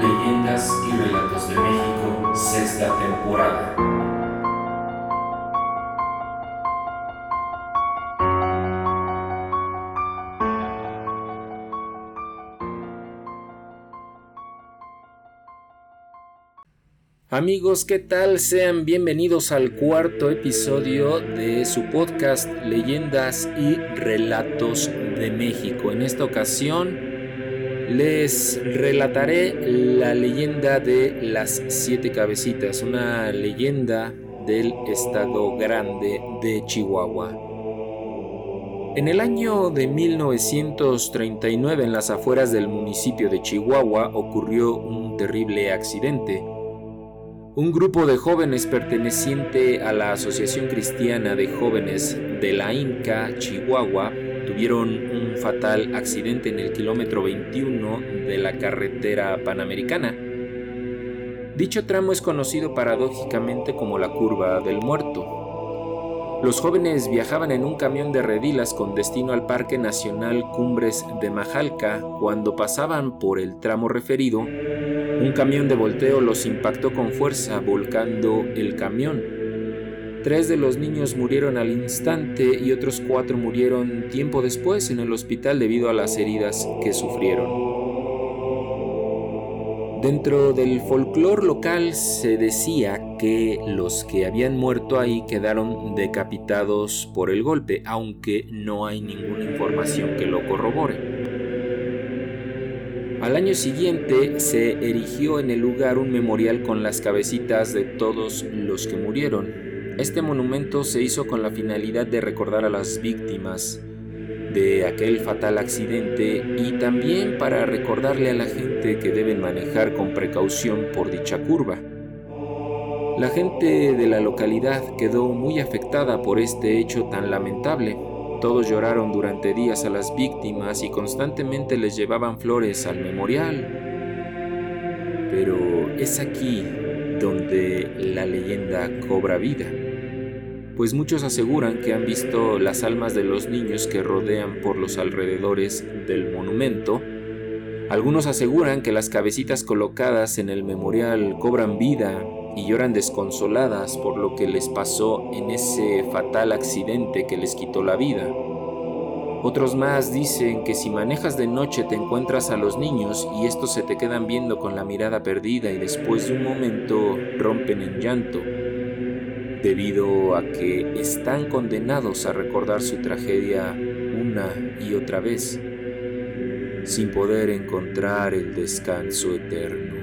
Leyendas y Relatos de México, sexta temporada. Amigos, ¿qué tal? Sean bienvenidos al cuarto episodio de su podcast Leyendas y Relatos de México. En esta ocasión les relataré la leyenda de las siete cabecitas, una leyenda del estado grande de Chihuahua. En el año de 1939 en las afueras del municipio de Chihuahua ocurrió un terrible accidente. Un grupo de jóvenes perteneciente a la Asociación Cristiana de Jóvenes de la Inca, Chihuahua, tuvieron un fatal accidente en el kilómetro 21 de la carretera panamericana. Dicho tramo es conocido paradójicamente como la curva del muerto. Los jóvenes viajaban en un camión de redilas con destino al Parque Nacional Cumbres de Majalca. Cuando pasaban por el tramo referido, un camión de volteo los impactó con fuerza, volcando el camión. Tres de los niños murieron al instante y otros cuatro murieron tiempo después en el hospital debido a las heridas que sufrieron. Dentro del folclore local se decía que los que habían muerto ahí quedaron decapitados por el golpe, aunque no hay ninguna información que lo corrobore. Al año siguiente se erigió en el lugar un memorial con las cabecitas de todos los que murieron, este monumento se hizo con la finalidad de recordar a las víctimas de aquel fatal accidente y también para recordarle a la gente que deben manejar con precaución por dicha curva. La gente de la localidad quedó muy afectada por este hecho tan lamentable. Todos lloraron durante días a las víctimas y constantemente les llevaban flores al memorial. Pero es aquí donde la leyenda cobra vida pues muchos aseguran que han visto las almas de los niños que rodean por los alrededores del monumento. Algunos aseguran que las cabecitas colocadas en el memorial cobran vida y lloran desconsoladas por lo que les pasó en ese fatal accidente que les quitó la vida. Otros más dicen que si manejas de noche te encuentras a los niños y estos se te quedan viendo con la mirada perdida y después de un momento rompen en llanto debido a que están condenados a recordar su tragedia una y otra vez, sin poder encontrar el descanso eterno.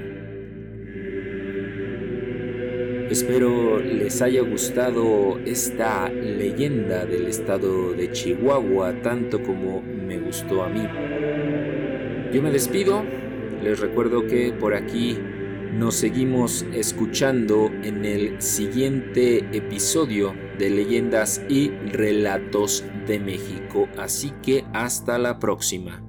Espero les haya gustado esta leyenda del estado de Chihuahua tanto como me gustó a mí. Yo me despido, les recuerdo que por aquí nos seguimos escuchando en el siguiente episodio de Leyendas y Relatos de México. Así que hasta la próxima.